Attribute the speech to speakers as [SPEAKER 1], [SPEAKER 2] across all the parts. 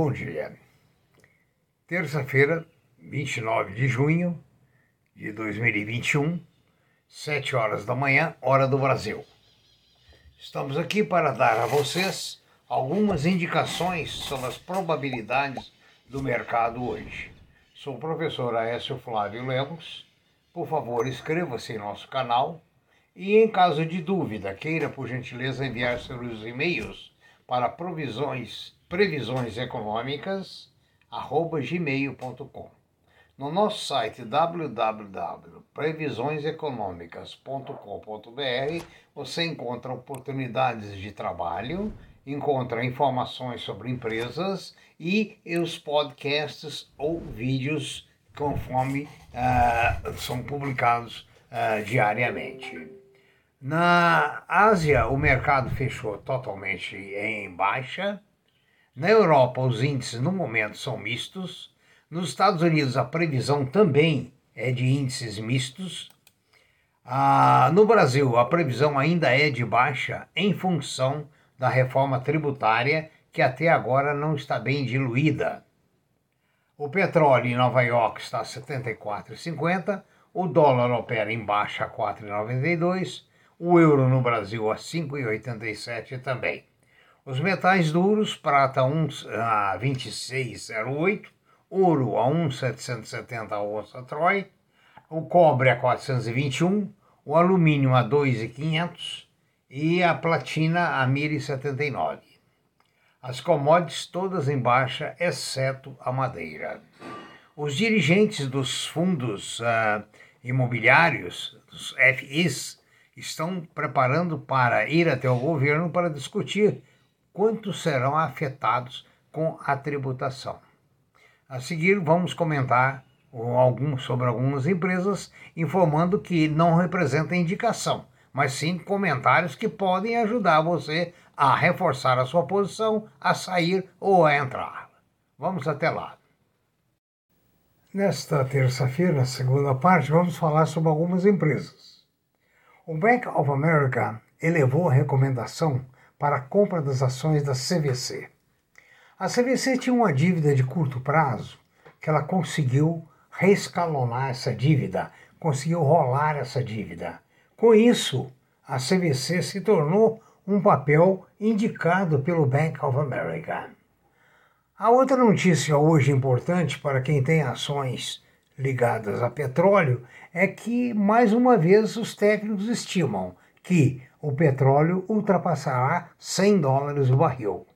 [SPEAKER 1] Bom dia. Terça-feira, 29 de junho de 2021, 7 horas da manhã, hora do Brasil. Estamos aqui para dar a vocês algumas indicações sobre as probabilidades do mercado hoje. Sou o professor Aécio Flávio Lemos. Por favor, inscreva-se em nosso canal e, em caso de dúvida, queira por gentileza enviar seus e-mails para provisões, previsões econômicas gmail.com. No nosso site www.previsioneseconomicas.com.br você encontra oportunidades de trabalho, encontra informações sobre empresas e os podcasts ou vídeos conforme uh, são publicados uh, diariamente. Na Ásia, o mercado fechou totalmente em baixa. Na Europa, os índices no momento são mistos. Nos Estados Unidos, a previsão também é de índices mistos. Ah, no Brasil, a previsão ainda é de baixa em função da reforma tributária, que até agora não está bem diluída. O petróleo em Nova York está a 74,50, o dólar opera em baixa a 4,92, o euro no Brasil a 5,87 também. Os metais duros, prata 1 a 26,08, ouro a 1,770 a onça Troy, o cobre a 421, o alumínio a 2,500 e a platina a 1.079. As commodities todas em baixa, exceto a madeira. Os dirigentes dos fundos uh, imobiliários, dos FIs, estão preparando para ir até o governo para discutir quantos serão afetados com a tributação. A seguir, vamos comentar sobre algumas empresas, informando que não representa indicação, mas sim comentários que podem ajudar você a reforçar a sua posição, a sair ou a entrar. Vamos até lá. Nesta terça-feira, segunda parte, vamos falar sobre algumas empresas. O Bank of America elevou a recomendação para a compra das ações da CVC. A CVC tinha uma dívida de curto prazo que ela conseguiu reescalonar essa dívida, conseguiu rolar essa dívida. Com isso, a CVC se tornou um papel indicado pelo Bank of America. A outra notícia hoje importante para quem tem ações ligadas a petróleo é que, mais uma vez, os técnicos estimam que o petróleo ultrapassará 100 dólares o barril.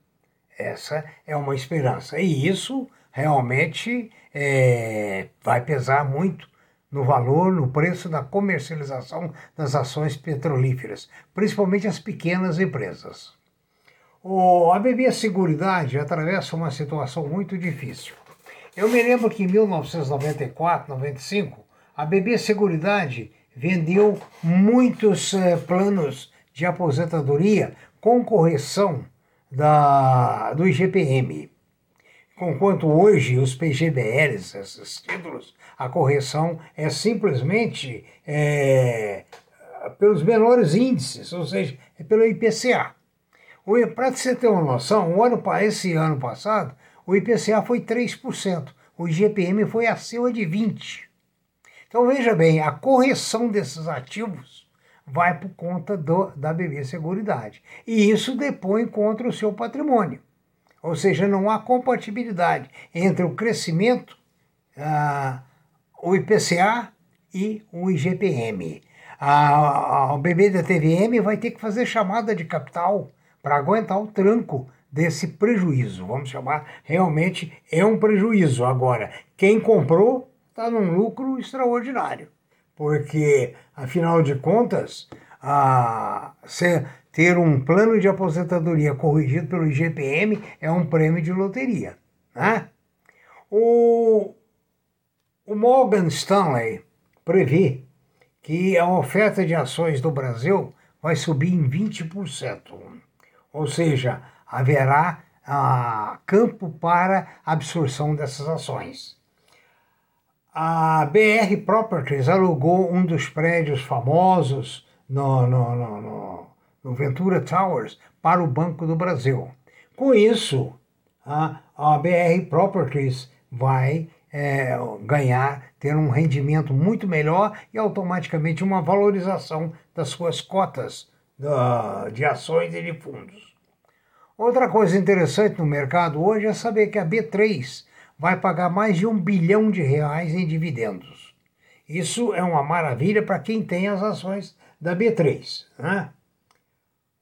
[SPEAKER 1] Essa é uma esperança. E isso realmente é, vai pesar muito no valor, no preço da comercialização das ações petrolíferas, principalmente as pequenas empresas. O, a BB Seguridade atravessa uma situação muito difícil. Eu me lembro que em 1994, 95, a BB Seguridade vendeu muitos eh, planos de aposentadoria com correção da, do IGPM. Enquanto hoje os PGBLs, esses títulos, a correção é simplesmente é, pelos menores índices, ou seja, é pelo IPCA. Para você ter uma noção, o ano, esse ano passado, o IPCA foi 3%, o IGPM foi acima de 20%. Então veja bem, a correção desses ativos vai por conta do, da BB Seguridade. E isso depõe contra o seu patrimônio. Ou seja, não há compatibilidade entre o crescimento, ah, o IPCA e o IGPM. A, a, BB da TVM vai ter que fazer chamada de capital para aguentar o tranco desse prejuízo. Vamos chamar, realmente é um prejuízo. Agora, quem comprou está num lucro extraordinário porque, afinal de contas, a, ter um plano de aposentadoria corrigido pelo IGPM é um prêmio de loteria. Né? O, o Morgan Stanley prevê que a oferta de ações do Brasil vai subir em 20%. Ou seja, haverá ah, campo para absorção dessas ações. A BR Properties alugou um dos prédios famosos no, no, no, no, Ventura Towers para o Banco do Brasil. Com isso, a, a BR Properties vai é, ganhar, ter um rendimento muito melhor e automaticamente uma valorização das suas cotas da, de ações e de fundos. Outra coisa interessante no mercado hoje é saber que a B3 vai pagar mais de um bilhão de reais em dividendos. Isso é uma maravilha para quem tem as ações da B3. Né?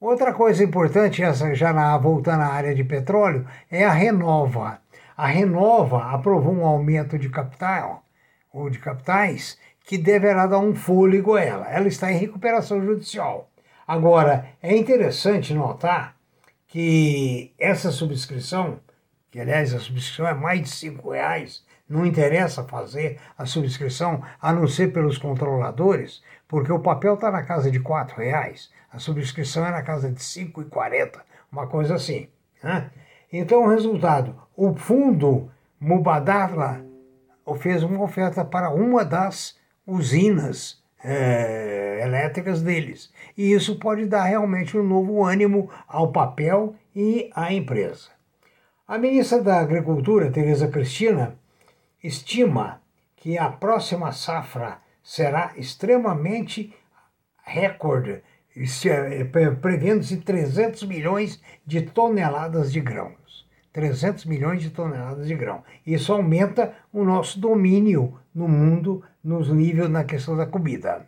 [SPEAKER 1] Outra coisa importante, essa já na, voltando à área de petróleo, é a Renova. A Renova aprovou um aumento de capital ou de capitais que deverá dar um fôlego a ela. Ela está em recuperação judicial. Agora, é interessante notar que essa subscrição, que aliás a subscrição é mais de cinco reais, não interessa fazer a subscrição a não ser pelos controladores, porque o papel está na casa de quatro reais, a subscrição é na casa de cinco e quarenta, uma coisa assim. Né? Então, o resultado, o fundo Mubadala fez uma oferta para uma das usinas é, elétricas deles. E isso pode dar realmente um novo ânimo ao papel e à empresa. A ministra da Agricultura, Tereza Cristina, estima que a próxima safra será extremamente recorde, é, prevendo-se 300 milhões de toneladas de grãos. 300 milhões de toneladas de grão. Isso aumenta o nosso domínio no mundo nos níveis na questão da comida.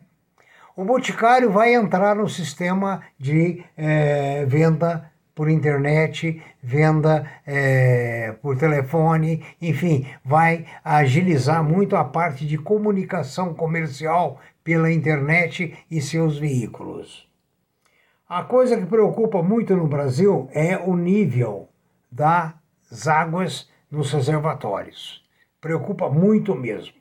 [SPEAKER 1] O Boticário vai entrar no sistema de é, venda por internet, venda é, por telefone, enfim, vai agilizar muito a parte de comunicação comercial pela internet e seus veículos. A coisa que preocupa muito no Brasil é o nível das águas nos reservatórios. Preocupa muito mesmo.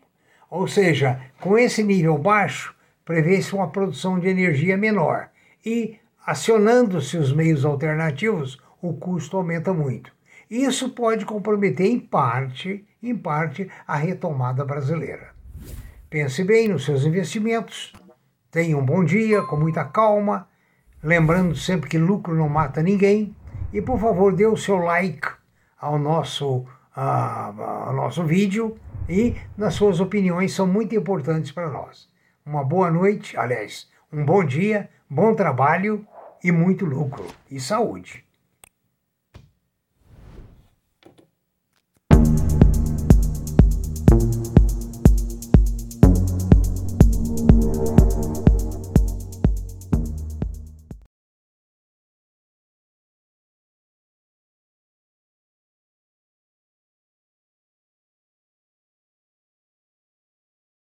[SPEAKER 1] Ou seja, com esse nível baixo, prevê-se uma produção de energia menor e, acionando-se os meios alternativos, o custo aumenta muito. Isso pode comprometer em parte, em parte, a retomada brasileira. Pense bem nos seus investimentos. Tenha um bom dia, com muita calma, lembrando sempre que lucro não mata ninguém e por favor, dê o seu like ao nosso, ao nosso vídeo e nas suas opiniões são muito importantes para nós. Uma boa noite, aliás, um bom dia, bom trabalho e muito lucro e saúde.